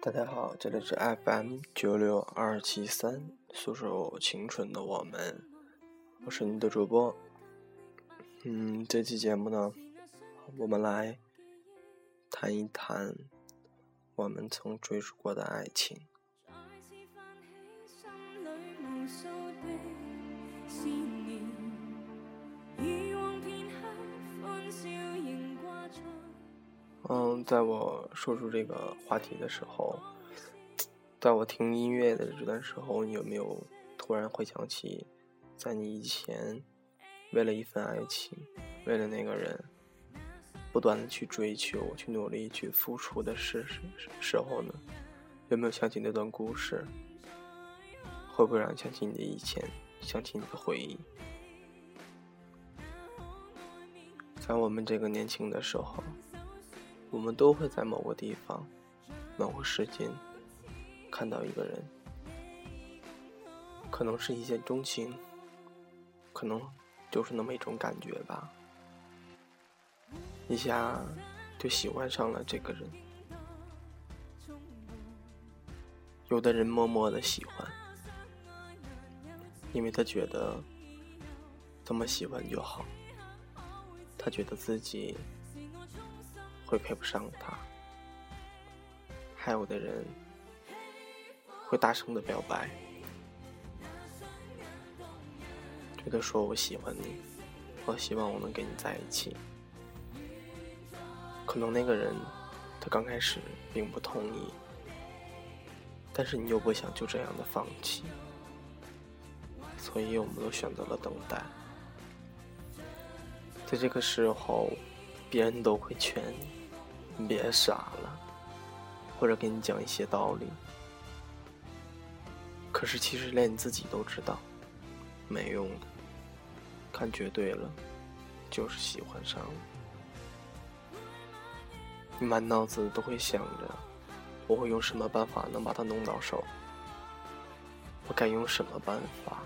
大家好，这里是 FM 九六二七三，诉说青春的我们，我是你的主播。嗯，这期节目呢，我们来谈一谈我们曾追逐过的爱情。嗯，在我说出这个话题的时候，在我听音乐的这段时候，你有没有突然回想起，在你以前为了一份爱情，为了那个人，不断的去追求、去努力、去付出的时时候呢？有没有想起那段故事？会不会让你想起你的以前，想起你的回忆？在我们这个年轻的时候。我们都会在某个地方、某个时间看到一个人，可能是一见钟情，可能就是那么一种感觉吧，一下就喜欢上了这个人。有的人默默的喜欢，因为他觉得这么喜欢就好，他觉得自己。会配不上他，还有的人会大声的表白，觉得说我喜欢你，我希望我能跟你在一起。可能那个人他刚开始并不同意，但是你又不想就这样的放弃，所以我们都选择了等待。在这个时候。别人都会劝你，别傻了，或者给你讲一些道理。可是其实连你自己都知道，没用的。看绝对了，就是喜欢上了。你满脑子都会想着，我会用什么办法能把他弄到手？我该用什么办法，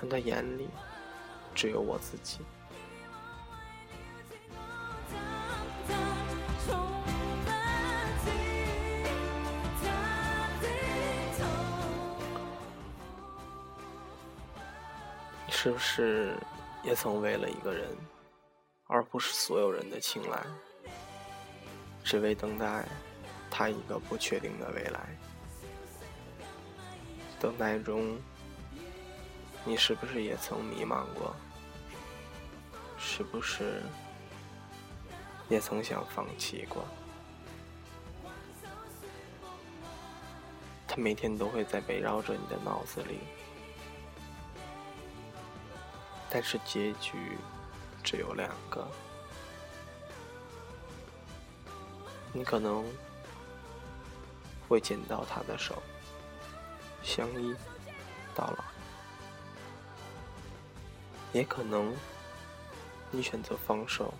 让他眼里只有我自己？是不是也曾为了一个人，而不是所有人的青睐，只为等待他一个不确定的未来？等待中，你是不是也曾迷茫过？是不是也曾想放弃过？他每天都会在围绕着你的脑子里。但是结局只有两个，你可能会牵到他的手，相依到老；也可能你选择放手，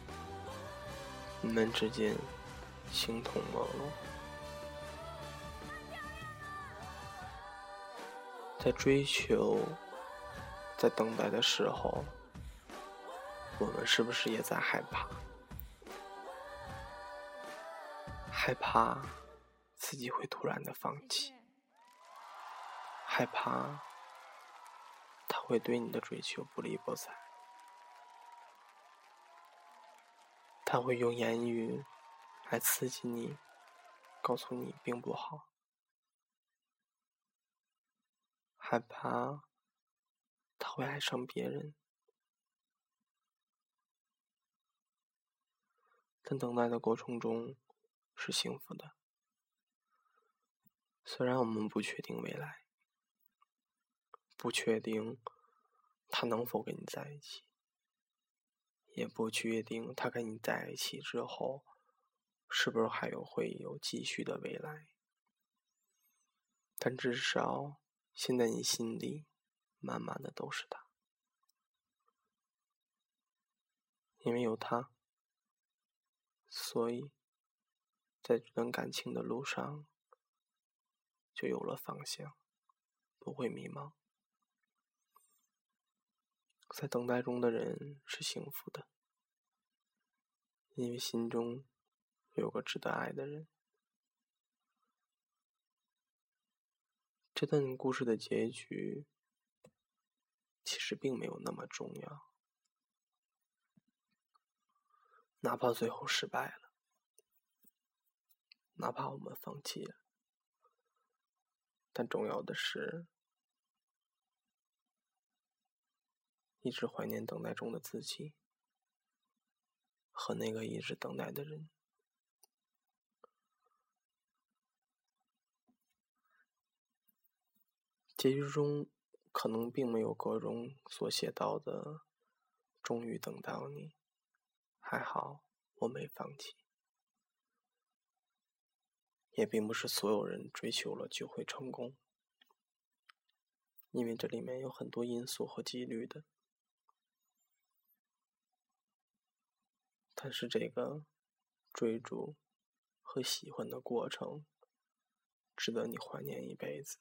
你们之间形同陌路，在追求。在等待的时候，我们是不是也在害怕？害怕自己会突然的放弃，害怕他会对你的追求不理不睬，他会用言语来刺激你，告诉你并不好，害怕。他会爱上别人，但等待的过程中是幸福的。虽然我们不确定未来，不确定他能否跟你在一起，也不确定他跟你在一起之后，是不是还有会有继续的未来。但至少，现在你心里。满满的都是他，因为有他，所以在这段感情的路上就有了方向，不会迷茫。在等待中的人是幸福的，因为心中有个值得爱的人。这段故事的结局其实并没有那么重要，哪怕最后失败了，哪怕我们放弃了，但重要的是。一直怀念等待中的自己，和那个一直等待的人。结局中可能并没有歌中所写到的“终于等到你”，还好我没放弃。也并不是所有人追求了就会成功，因为这里面有很多因素和几率的。但是这个追逐和喜欢的过程，值得你怀念一辈子，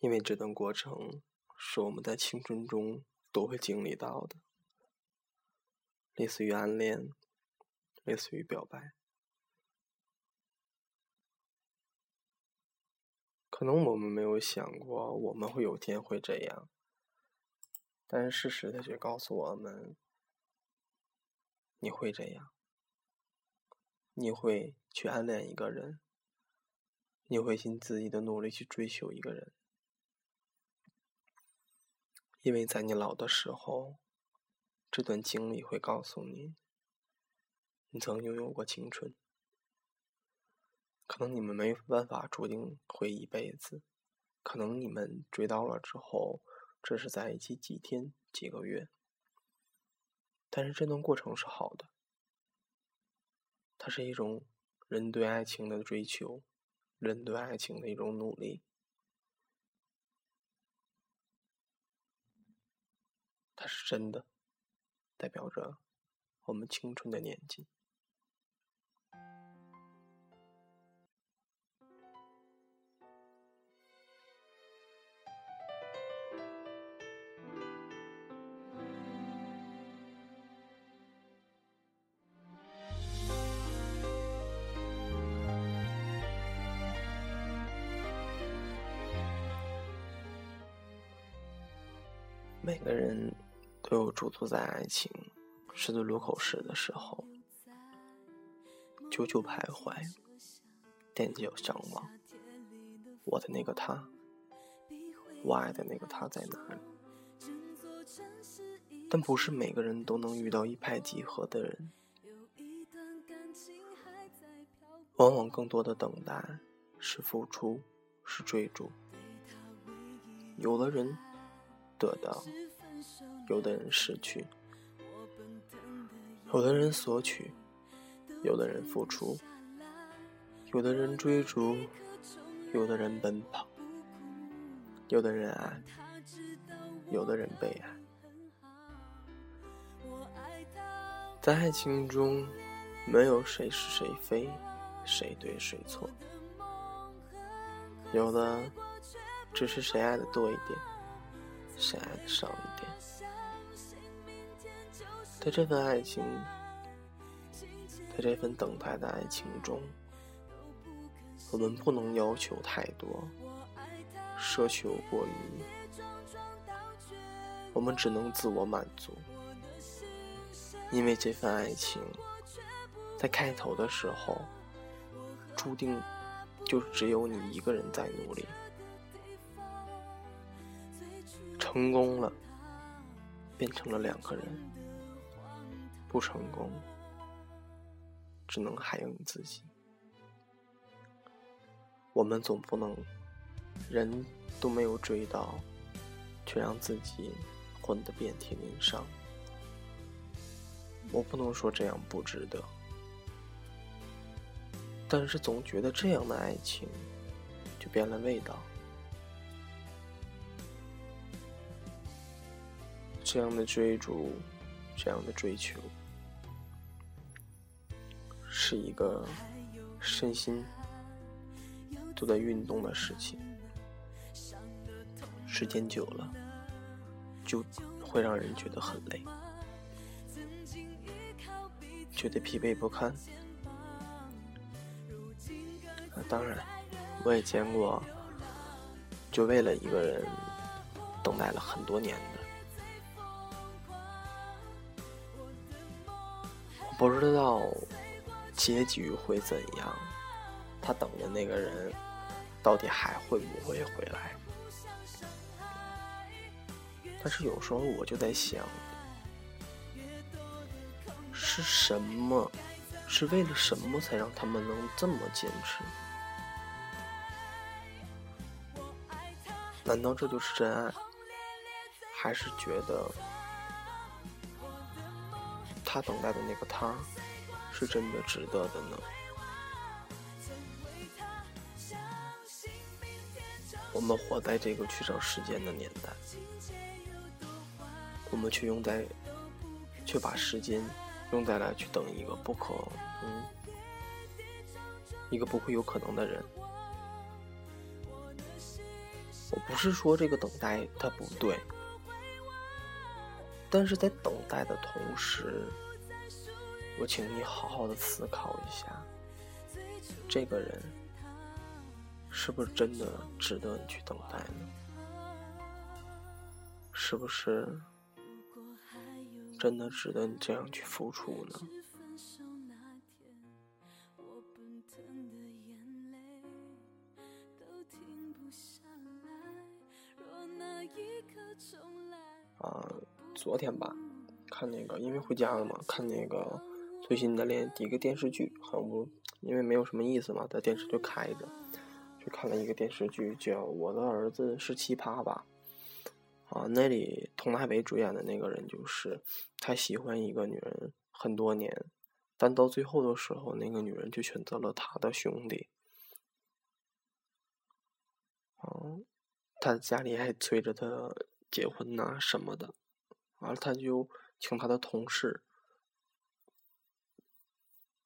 因为这段过程是我们在青春中都会经历到的，类似于暗恋，类似于表白，可能我们没有想过我们会有天会这样。但是事实，它却告诉我们：你会这样，你会去暗恋一个人，你会尽自己的努力去追求一个人，因为在你老的时候，这段经历会告诉你，你曾拥有过青春。可能你们没办法注定会一辈子，可能你们追到了之后。只是在一起几天、几个月，但是这段过程是好的。它是一种人对爱情的追求，人对爱情的一种努力。是真的，代表着我们青春的年纪。每个人都有驻足在爱情十字路口时的时候，久久徘徊，踮脚张望。我的那个他，我爱的那个他在哪里？但不是每个人都能遇到一拍即合的人，往往更多的等待是付出，是追逐。有的人。得到，有的人失去，有的人索取，有的人付出，有的人追逐，有的人奔跑，有的人爱，有的人被爱。在爱情中，没有谁是谁非，谁对谁错，有的只是谁爱的多一点。谁爱的少一点？在这份爱情，在这份等待的爱情中，我们不能要求太多，奢求过于，我们只能自我满足，因为这份爱情在开头的时候，注定就只有你一个人在努力。成功了，变成了两个人；不成功，只能还有你自己。我们总不能人都没有追到，却让自己混得遍体鳞伤。我不能说这样不值得，但是总觉得这样的爱情就变了味道。这样的追逐，这样的追求，是一个身心都在运动的事情。时间久了，就会让人觉得很累。觉得疲惫不堪。当然，我也见过，就为了一个人等待了很多年的。不知道结局会怎样，他等的那个人到底还会不会回来？但是有时候我就在想，是什么？是为了什么才让他们能这么坚持？难道这就是真爱？还是觉得他等待的那个他，是真的值得的呢？我们活在这个去找时间的年代，我们却用在，却把时间用在了去等一个不可，嗯，一个不会有可能的人。我不是说这个等待它不对，但是在等待的同时，我请你好好的思考一下，这个人是不是真的值得你去等待呢？是不是真的值得你这样去付出呢？啊，昨天吧，看那个，因为回家了嘛，看那个最新的连一个电视剧，很无，因为没有什么意思嘛，在电视就开着，就看了一个电视剧，叫《我的儿子是奇葩》吧。啊，那里佟大为主演的那个人就是他喜欢一个女人很多年，但到最后的时候，那个女人就选择了他的兄弟。嗯，他家里还催着他。结婚呐什么的，完了他就请他的同事，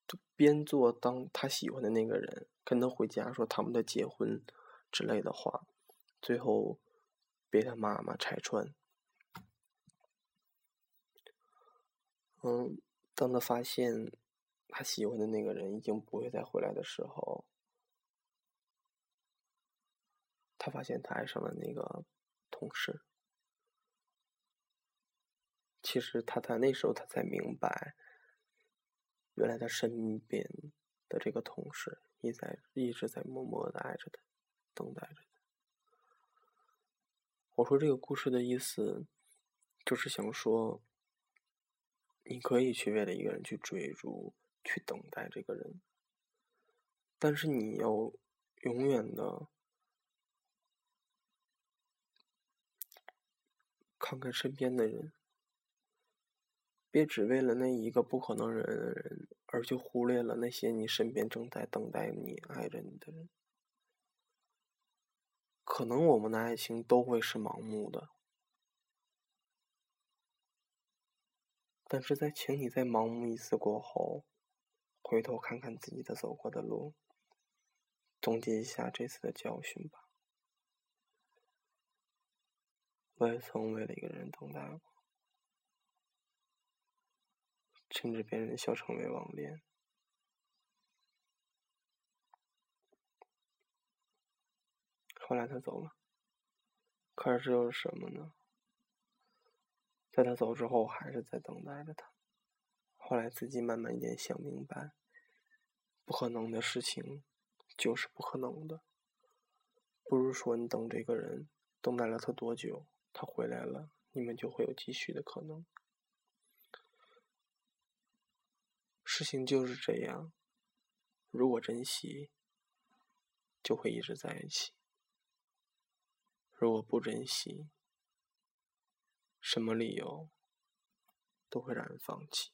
就编做当他喜欢的那个人，跟他回家说他们的结婚之类的话，最后被他妈妈拆穿。嗯，当他发现他喜欢的那个人已经不会再回来的时候，他发现他爱上了那个同事。其实他在那时候，他才明白，原来他身边的这个同事一在一直在默默的爱着他，等待着他。我说这个故事的意思，就是想说，你可以去为了一个人去追逐，去等待这个人，但是你要永远的看看身边的人。别只为了那一个不可能人而去忽略了那些你身边正在等待你、爱着你的人。可能我们的爱情都会是盲目的，但是在请你在盲目一次过后，回头看看自己的走过的路，总结一下这次的教训吧。我也曾为了一个人等待过。甚至别人笑成为网恋。后来他走了，可是又是什么呢？在他走之后，还是在等待着他。后来自己慢慢一点想明白，不可能的事情就是不可能的。不如说，你等这个人，等待了他多久，他回来了，你们就会有继续的可能。事情就是这样，如果珍惜，就会一直在一起；如果不珍惜，什么理由都会让人放弃。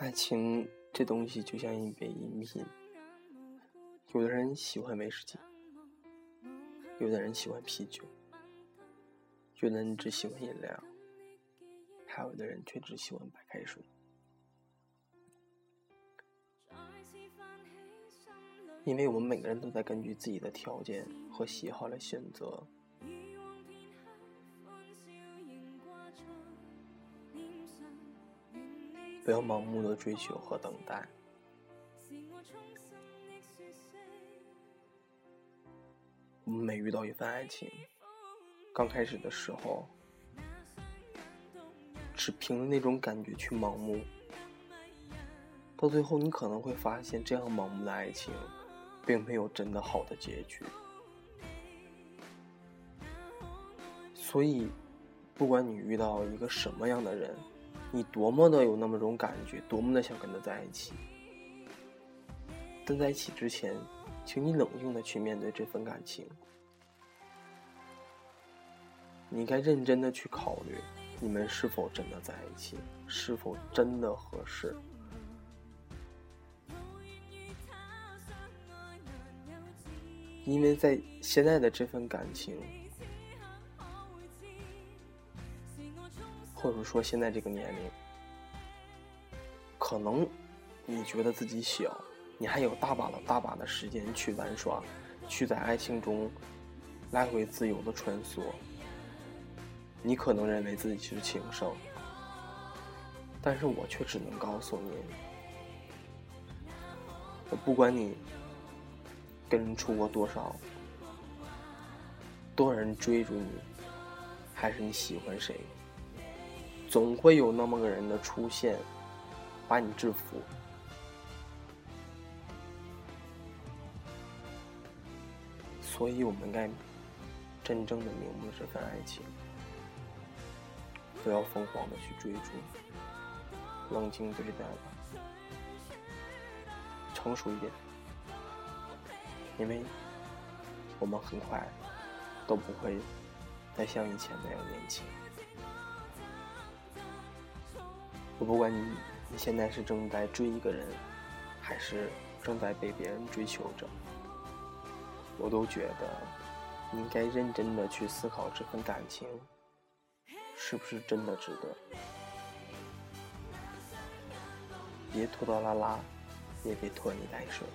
爱情这东西就像一杯饮品，有的人喜欢威士忌，有的人喜欢啤酒，有的人只喜欢饮料，还有的人却只喜欢白开水。因为我们每个人都在根据自己的条件和喜好来选择。不要盲目的追求和等待。我们每遇到一份爱情，刚开始的时候，只凭着那种感觉去盲目，到最后你可能会发现，这样盲目的爱情，并没有真的好的结局。所以，不管你遇到一个什么样的人，你多么的有那么种感觉，多么的想跟他在一起，但在一起之前。请你冷静的去面对这份感情，你该认真的去考虑，你们是否真的在一起，是否真的合适。因为在现在的这份感情，或者说现在这个年龄，可能你觉得自己小。你还有大把的大把的时间去玩耍，去在爱情中来回自由的穿梭。你可能认为自己是情圣，但是我却只能告诉你，我不管你跟人处过多少，多少人追逐你，还是你喜欢谁，总会有那么个人的出现，把你制服。所以，我们该真正的明目这份爱情，不要疯狂的去追逐，冷静对待吧，成熟一点，因为我们很快都不会再像以前那样年轻。我不管你你现在是正在追一个人，还是正在被别人追求着。我都觉得，你应该认真的去思考这份感情，是不是真的值得？别拖拖拉拉，也别拖泥带水。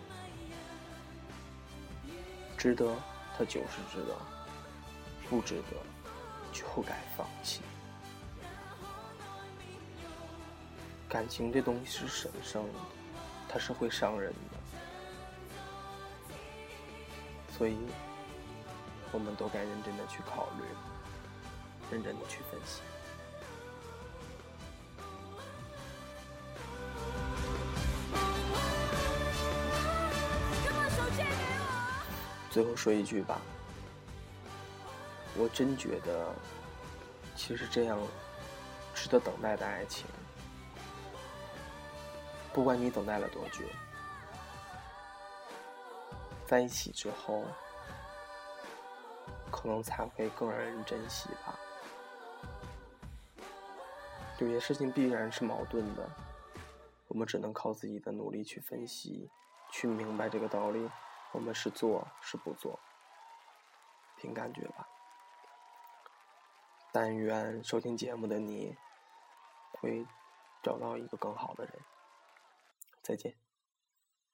值得，它就是值得；不值得，就该放弃。感情这东西是神圣的，它是会伤人的。所以，我们都该认真的去考虑，认真的去分析。最后说一句吧，我真觉得，其实这样值得等待的爱情，不管你等待了多久。在一起之后，可能才会更让人珍惜吧。有些事情必然是矛盾的，我们只能靠自己的努力去分析，去明白这个道理。我们是做是不做，凭感觉吧。但愿收听节目的你，会找到一个更好的人。再见。